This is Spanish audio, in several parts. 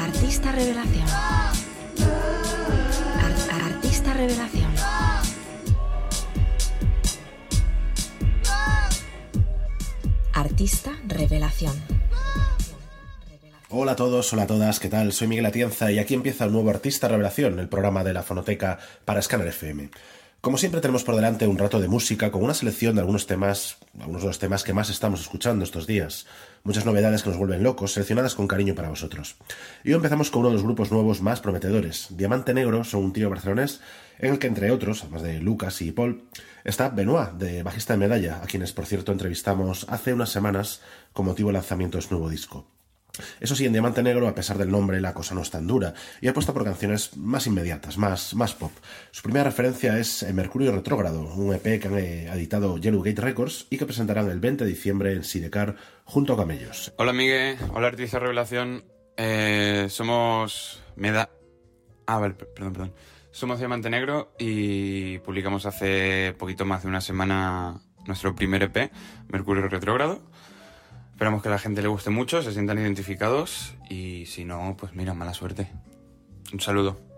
Artista revelación. Ar- artista revelación. Artista revelación. Hola a todos, hola a todas, ¿qué tal? Soy Miguel Atienza y aquí empieza el nuevo Artista Revelación, el programa de la fonoteca para Scanner FM. Como siempre tenemos por delante un rato de música con una selección de algunos temas, algunos de los temas que más estamos escuchando estos días. Muchas novedades que nos vuelven locos, seleccionadas con cariño para vosotros. Y hoy empezamos con uno de los grupos nuevos más prometedores. Diamante Negro son un tío barcelonés en el que entre otros, además de Lucas y Paul, está Benoit, de Bajista de Medalla, a quienes por cierto entrevistamos hace unas semanas con motivo del lanzamiento de su nuevo disco. Eso sí, en Diamante Negro, a pesar del nombre, la cosa no es tan dura, y apuesta por canciones más inmediatas, más, más pop. Su primera referencia es Mercurio Retrógrado, un EP que han eh, editado Yellow Gate Records y que presentarán el 20 de diciembre en Sidecar junto a Camellos. Hola Miguel, hola Artista Revelación. Eh, somos Meda. Ah, vale, per- perdón, perdón. Somos Diamante Negro y publicamos hace poquito más de una semana nuestro primer EP, Mercurio Retrógrado. Esperamos que la gente le guste mucho, se sientan identificados y si no, pues mira, mala suerte. Un saludo.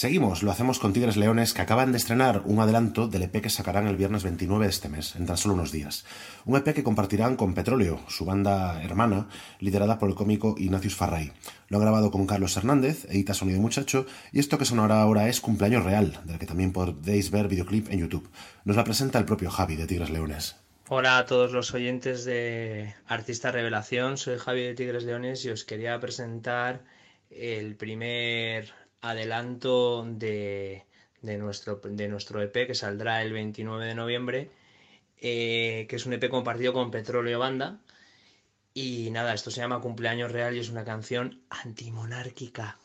Seguimos, lo hacemos con Tigres Leones que acaban de estrenar un adelanto del EP que sacarán el viernes 29 de este mes, en tan solo unos días. Un EP que compartirán con Petróleo, su banda hermana, liderada por el cómico Ignacius Farray. Lo han grabado con Carlos Hernández, edita Sonido Muchacho, y esto que sonará ahora es Cumpleaños Real, del que también podéis ver videoclip en YouTube. Nos la presenta el propio Javi de Tigres Leones. Hola a todos los oyentes de Artista Revelación, soy Javi de Tigres Leones y os quería presentar el primer adelanto de, de nuestro, de nuestro EP que saldrá el 29 de noviembre, eh, que es un EP compartido con Petróleo Banda. Y nada, esto se llama Cumpleaños Real y es una canción antimonárquica.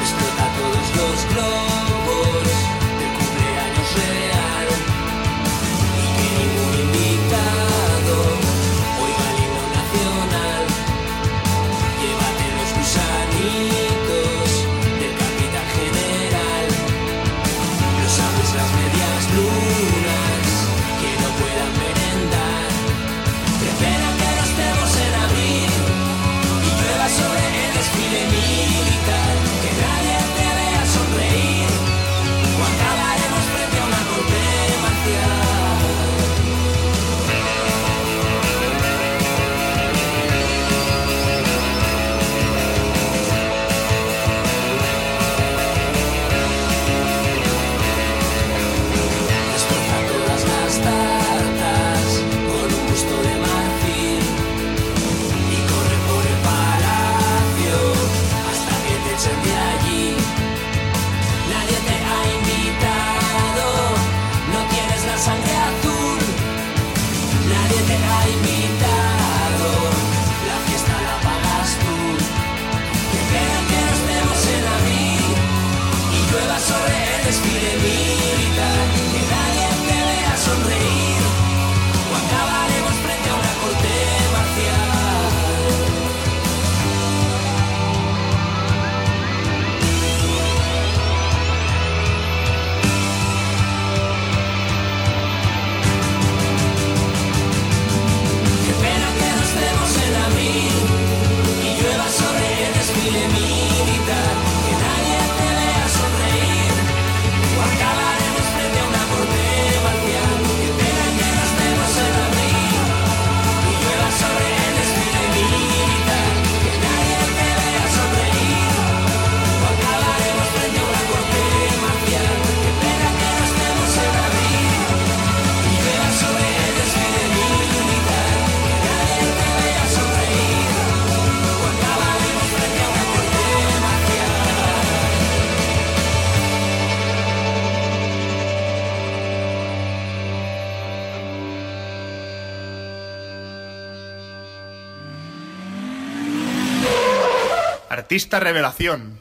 Explota todos los You. Artista Revelación.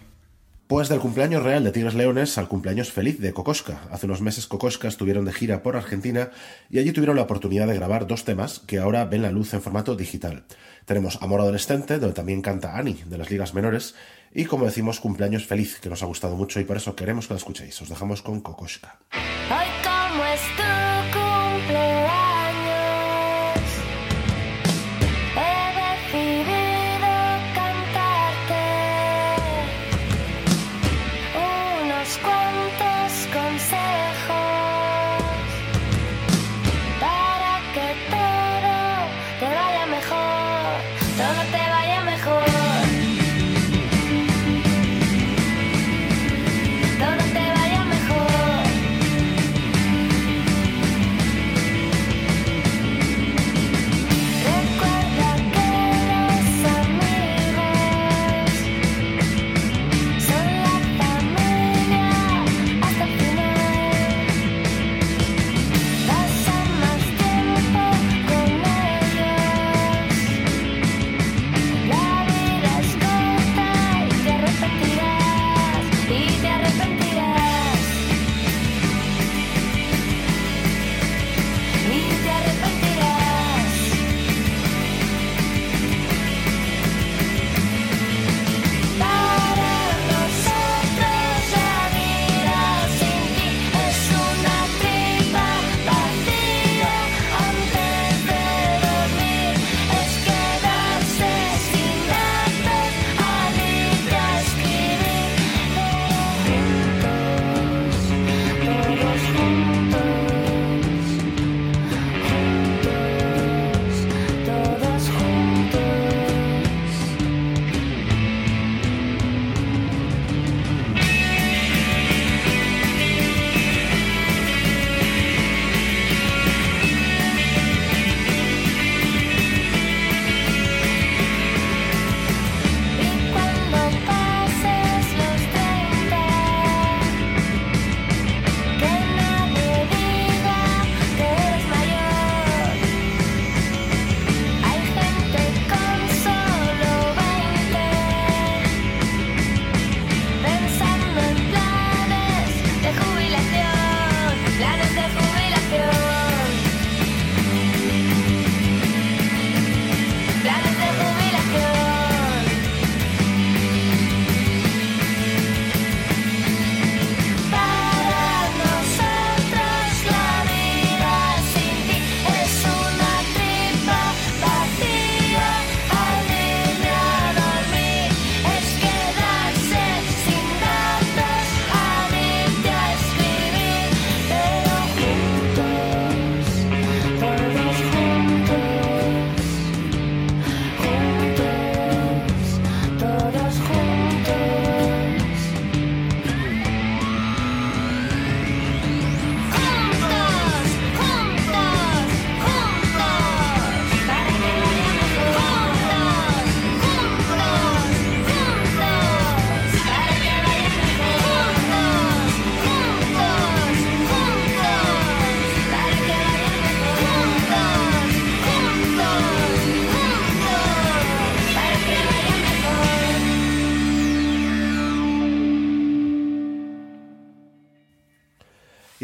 Pues del cumpleaños real de Tigres Leones al cumpleaños feliz de Kokoska. Hace unos meses Kokoska estuvieron de gira por Argentina y allí tuvieron la oportunidad de grabar dos temas que ahora ven la luz en formato digital. Tenemos Amor Adolescente, donde también canta Ani, de las ligas menores, y como decimos, cumpleaños feliz, que nos ha gustado mucho y por eso queremos que lo escuchéis. Os dejamos con Kokoska. Hoy como es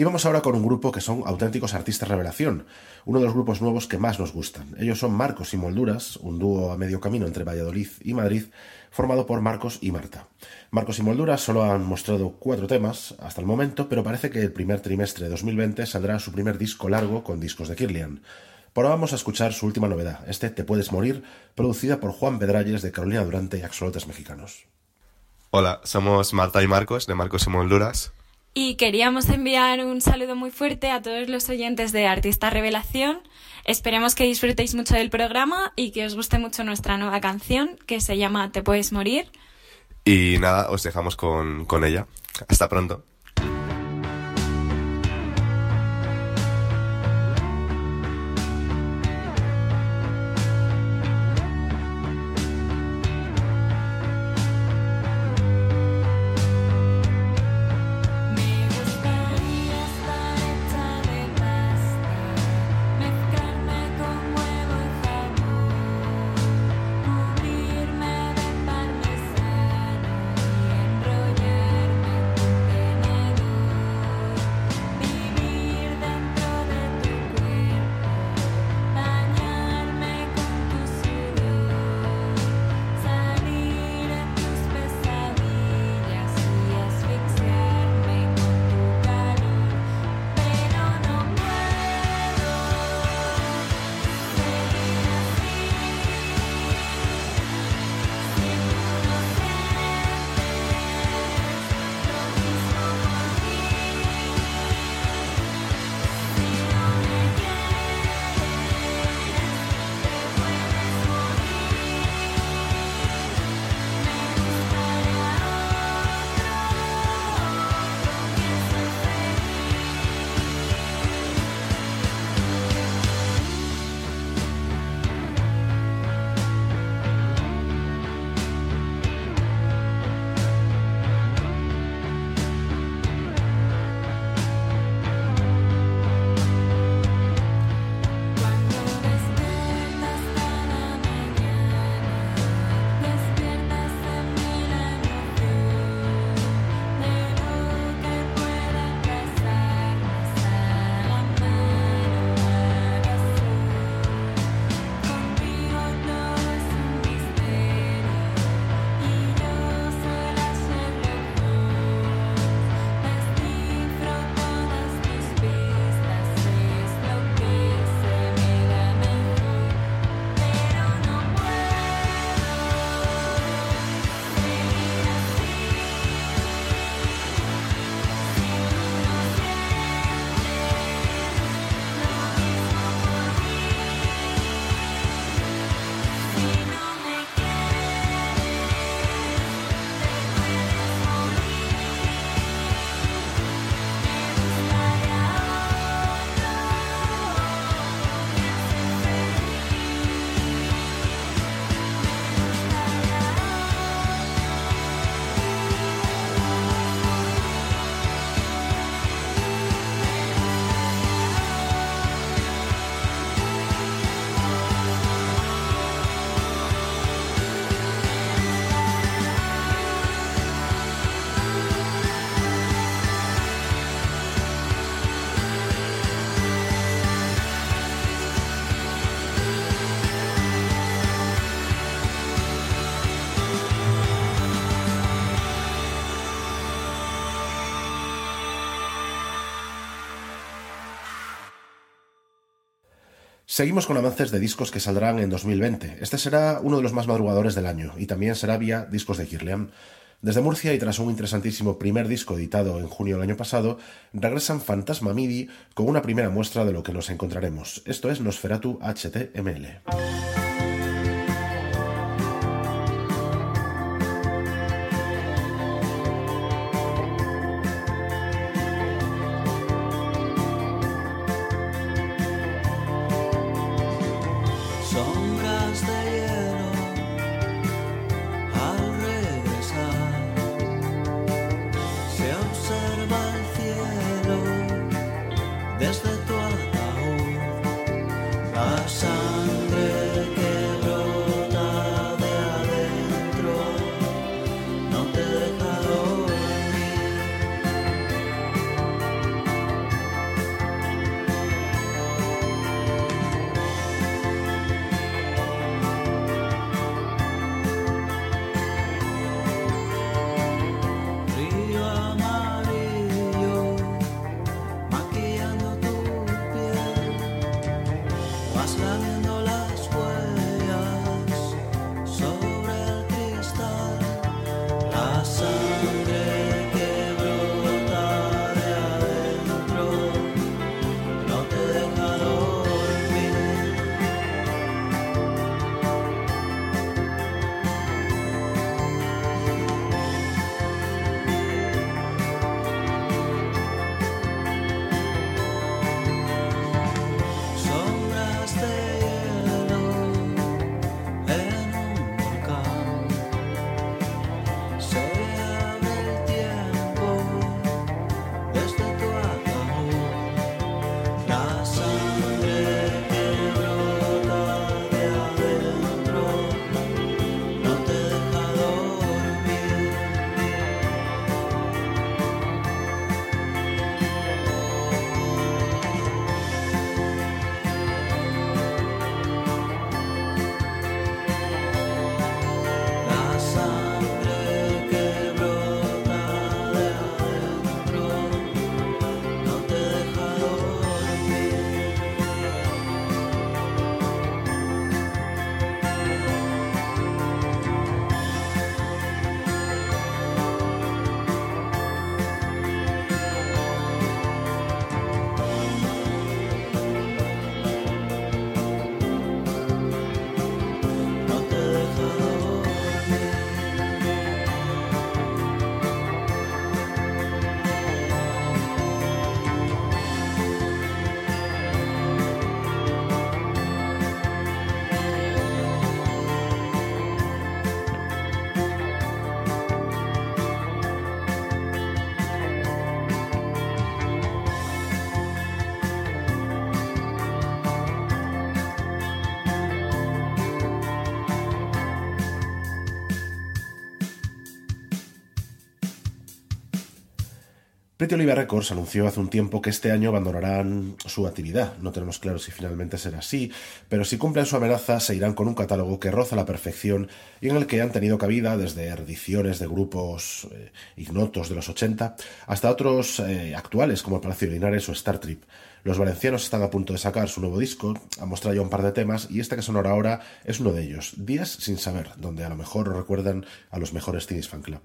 vamos ahora con un grupo que son auténticos artistas revelación, uno de los grupos nuevos que más nos gustan. Ellos son Marcos y Molduras, un dúo a medio camino entre Valladolid y Madrid, formado por Marcos y Marta. Marcos y Molduras solo han mostrado cuatro temas hasta el momento, pero parece que el primer trimestre de 2020 saldrá su primer disco largo con discos de Kirlian. Por ahora vamos a escuchar su última novedad, este Te Puedes Morir, producida por Juan Pedralles de Carolina Durante y Axolotes Mexicanos. Hola, somos Marta y Marcos de Marcos y Molduras. Y queríamos enviar un saludo muy fuerte a todos los oyentes de Artista Revelación. Esperemos que disfrutéis mucho del programa y que os guste mucho nuestra nueva canción que se llama Te puedes morir. Y nada, os dejamos con, con ella. Hasta pronto. Seguimos con avances de discos que saldrán en 2020. Este será uno de los más madrugadores del año y también será vía discos de Kirlian. Desde Murcia y tras un interesantísimo primer disco editado en junio del año pasado, regresan Fantasma MIDI con una primera muestra de lo que nos encontraremos. Esto es Nosferatu HTML. Pretty Oliva Records anunció hace un tiempo que este año abandonarán su actividad. No tenemos claro si finalmente será así, pero si cumplen su amenaza se irán con un catálogo que roza la perfección y en el que han tenido cabida desde ediciones de grupos eh, ignotos de los 80 hasta otros eh, actuales como Palacio de Linares o Star Trip. Los valencianos están a punto de sacar su nuevo disco, han mostrado ya un par de temas y este que sonará ahora es uno de ellos, Días sin saber, donde a lo mejor recuerdan a los mejores Teenies Fan Club.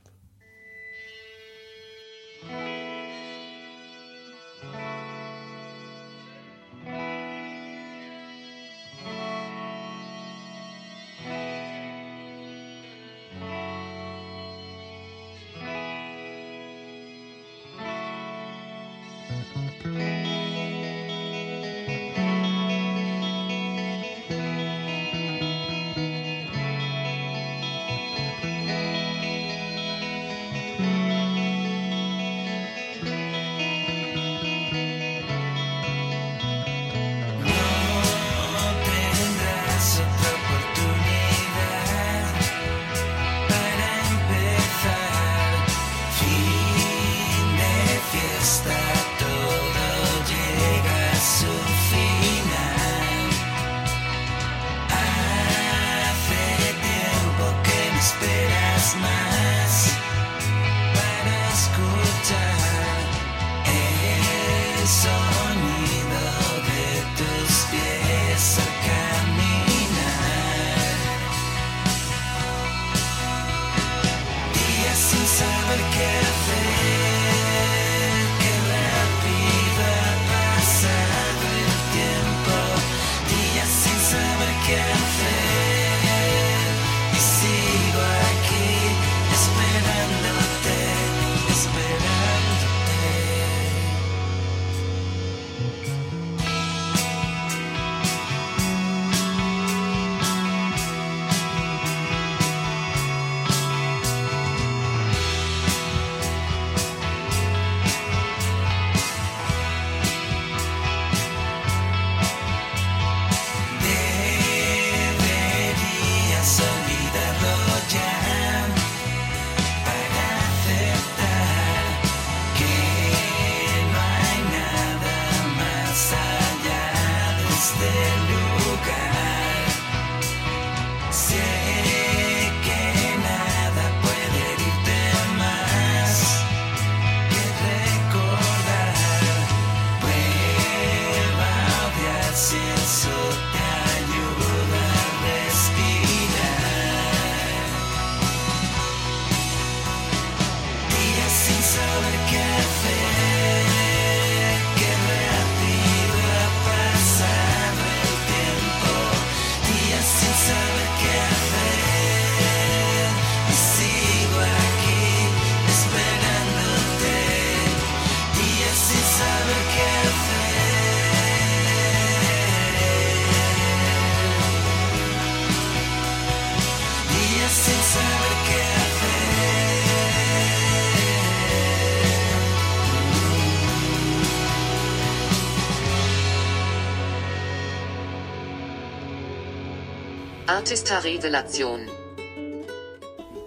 Artista Revelazione.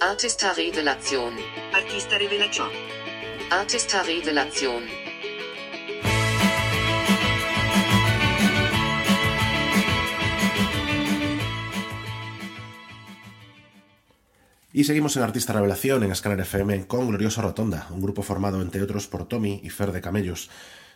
Artista Revelazione. Artista Revelazione. Artista Revelazione. Y seguimos en Artista Revelación en Scanner FM con Glorioso Rotonda, un grupo formado entre otros por Tommy y Fer de Camellos.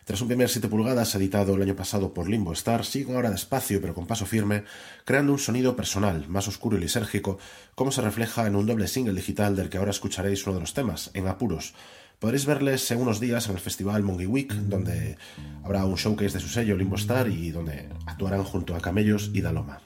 Tras un primer 7 pulgadas editado el año pasado por Limbo Star, siguen ahora despacio pero con paso firme, creando un sonido personal, más oscuro y lisérgico, como se refleja en un doble single digital del que ahora escucharéis uno de los temas, En Apuros. Podréis verles en unos días en el festival Monkey Week, donde habrá un showcase de su sello Limbo Star y donde actuarán junto a Camellos y Daloma.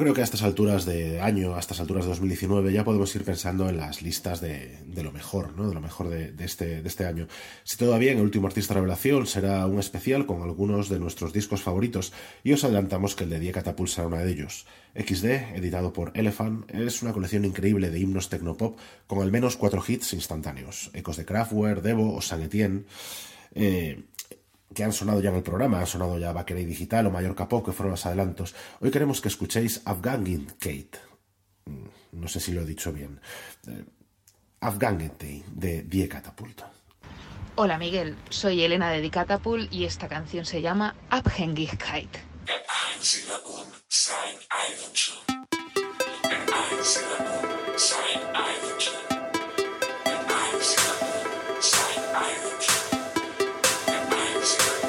Creo que a estas alturas de año, a estas alturas de 2019, ya podemos ir pensando en las listas de, de lo mejor, ¿no? De lo mejor de, este, de este año. Si todo va bien, el último artista revelación será un especial con algunos de nuestros discos favoritos y os adelantamos que el de Die Catapult será uno de ellos. XD, editado por Elephant, es una colección increíble de himnos tecnopop con al menos cuatro hits instantáneos. Ecos de Kraftwerk, Devo o San Etienne. Eh, que han sonado ya en el programa, han sonado ya Baqueray Digital o Mallorca Pop, que fueron los adelantos. Hoy queremos que escuchéis Kate. Mm, No sé si lo he dicho bien. Eh, Afghangin de Die Catapult. Hola Miguel, soy Elena de Dicatapult y esta canción se llama Abhängigkeit. Abhängigkeit.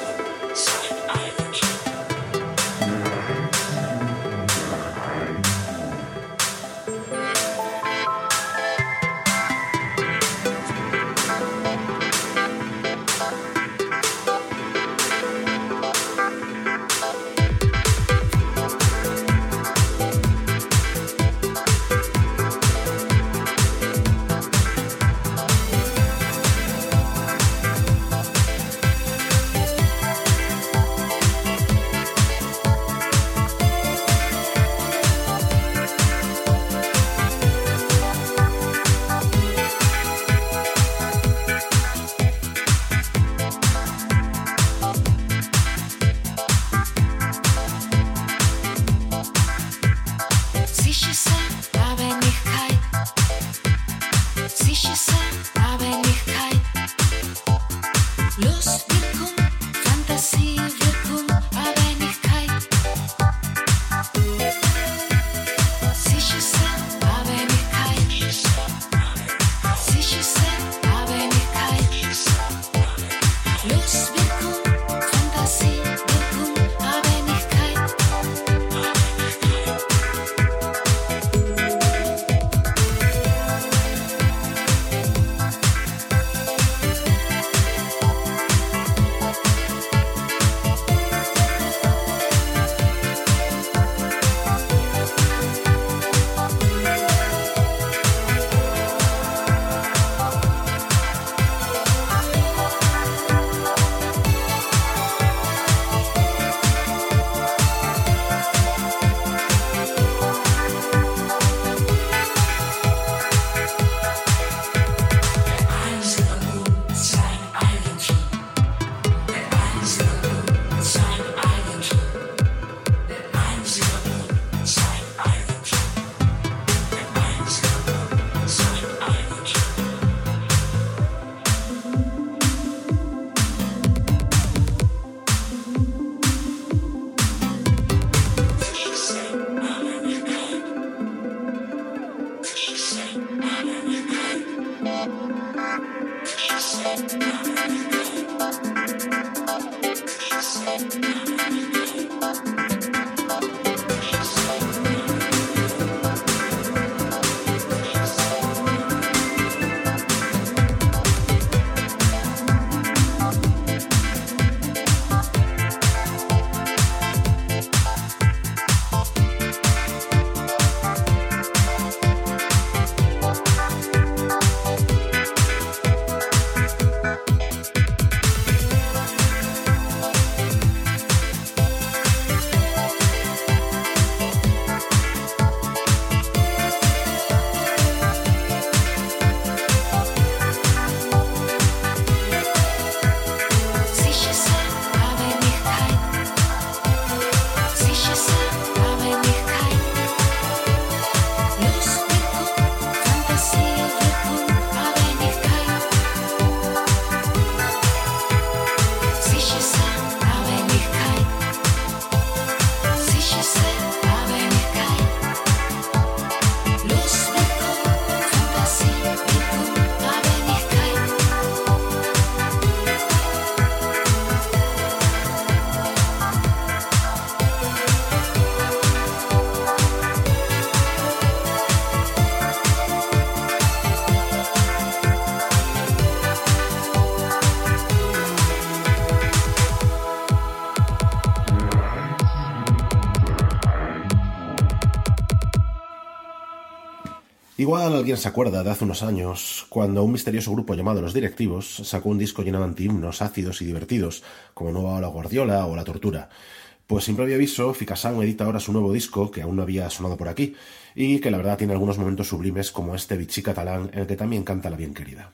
Igual alguien se acuerda de hace unos años, cuando un misterioso grupo llamado Los Directivos sacó un disco lleno de antihimnos ácidos y divertidos, como Nueva Ola Guardiola o La Tortura. Pues sin previo aviso, Ficasound edita ahora su nuevo disco, que aún no había sonado por aquí, y que la verdad tiene algunos momentos sublimes como este Vichy catalán, en el que también canta la bien querida.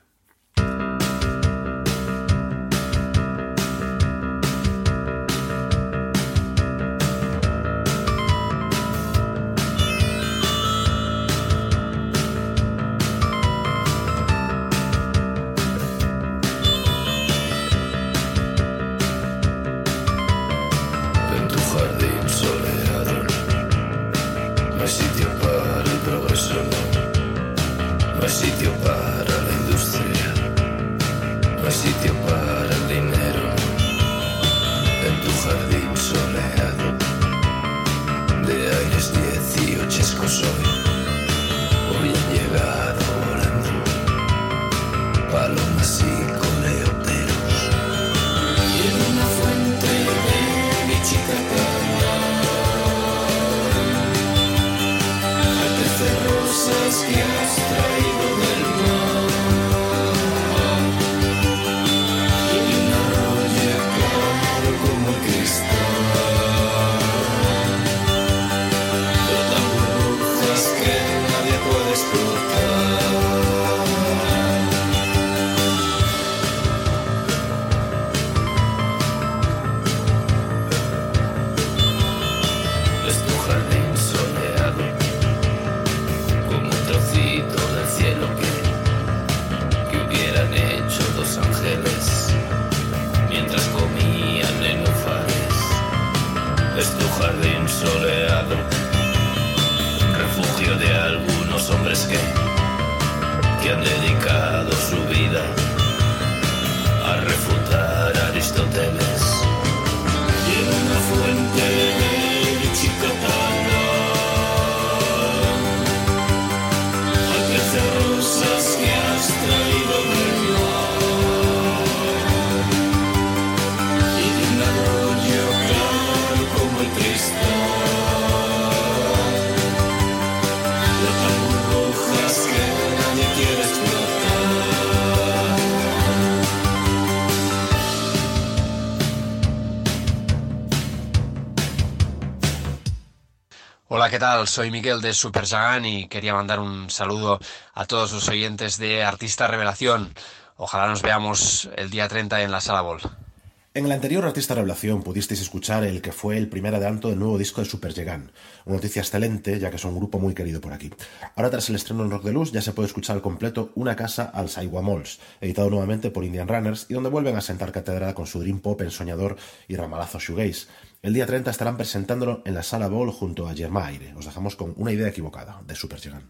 Hombres que, que han dedicado su vida a refutar a Aristóteles. ¿Qué tal? Soy Miguel de Super Jagan y quería mandar un saludo a todos los oyentes de Artista Revelación. Ojalá nos veamos el día 30 en la Sala Bol. En el anterior Artista Revelación pudisteis escuchar el que fue el primer adelanto del nuevo disco de Super. Una noticia excelente, ya que son un grupo muy querido por aquí. Ahora, tras el estreno en Rock de Luz, ya se puede escuchar al completo Una casa al Saiwa editado nuevamente por Indian Runners, y donde vuelven a sentar cátedra con su dream pop ensoñador y ramalazo shoegaze. El día 30 estarán presentándolo en la Sala Ball junto a Germán Aire. Os dejamos con una idea equivocada de Super Yegan.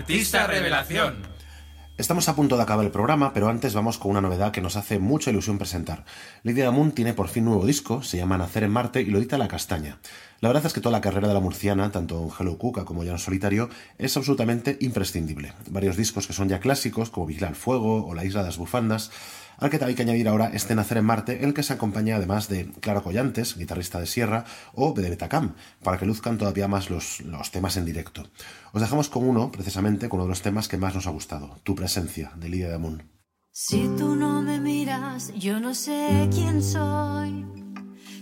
Artista Revelación. Estamos a punto de acabar el programa, pero antes vamos con una novedad que nos hace mucha ilusión presentar. Lidia Damun tiene por fin nuevo disco, se llama Nacer en Marte y lo edita La Castaña. La verdad es que toda la carrera de la murciana, tanto en Hello Cuca como ya en solitario, es absolutamente imprescindible. Varios discos que son ya clásicos, como Vigila el Fuego o La Isla de las Bufandas, al que hay que añadir ahora este Nacer en Marte, el que se acompaña además de Clara Collantes, guitarrista de Sierra, o de Betacam, para que luzcan todavía más los, los temas en directo. Os dejamos con uno, precisamente, con uno de los temas que más nos ha gustado, Tu presencia, de Lidia Damun. Si tú no me miras, yo no sé quién soy.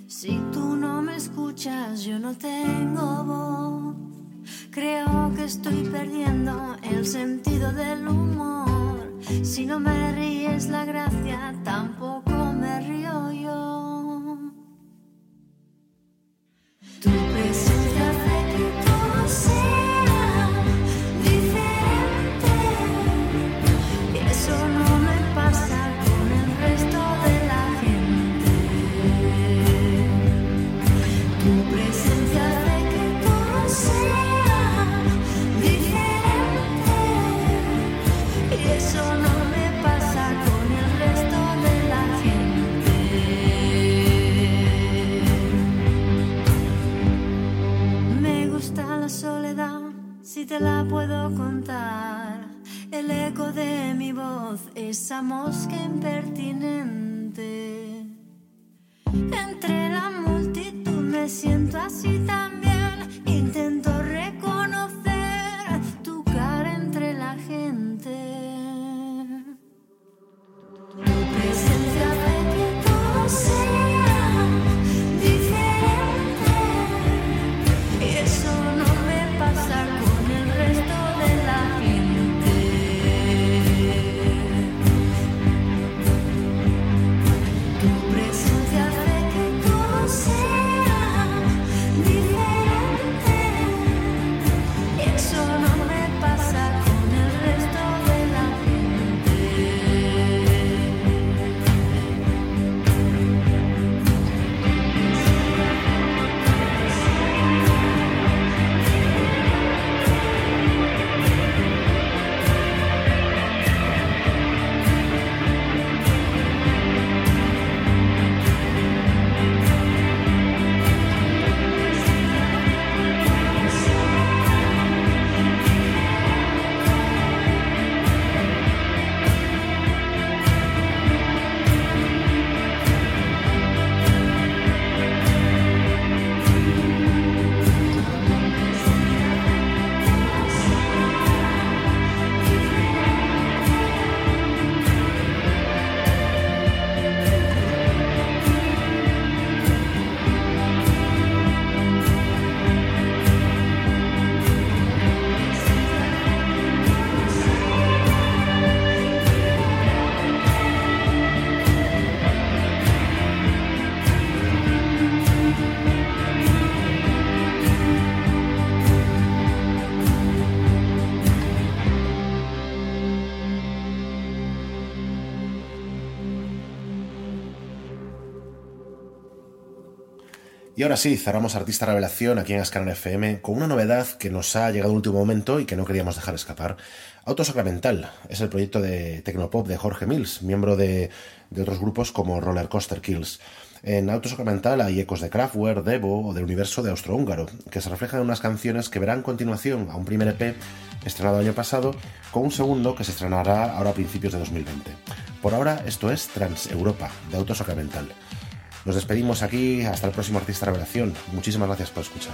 Si tú no me escuchas, yo no tengo voz. Creo que estoy perdiendo el sentido del humor. Si no me ríes la gracia, tampoco me río yo. Tu presencia si te la puedo contar. El eco de mi voz, esa mosca impertinente. Entre la multitud me siento así también. Intento reconocer ahora sí, cerramos Artista Revelación aquí en Ascanal FM con una novedad que nos ha llegado en último momento y que no queríamos dejar escapar. Autosacramental es el proyecto de Tecnopop de Jorge Mills, miembro de, de otros grupos como Roller Coaster Kills. En Autosacramental hay ecos de Kraftwerk, Devo o del universo de Austrohúngaro, que se reflejan en unas canciones que verán continuación a un primer EP estrenado el año pasado, con un segundo que se estrenará ahora a principios de 2020. Por ahora, esto es Trans Europa, de Autosacramental. Nos despedimos aquí, hasta el próximo Artista Revelación. Muchísimas gracias por escuchar.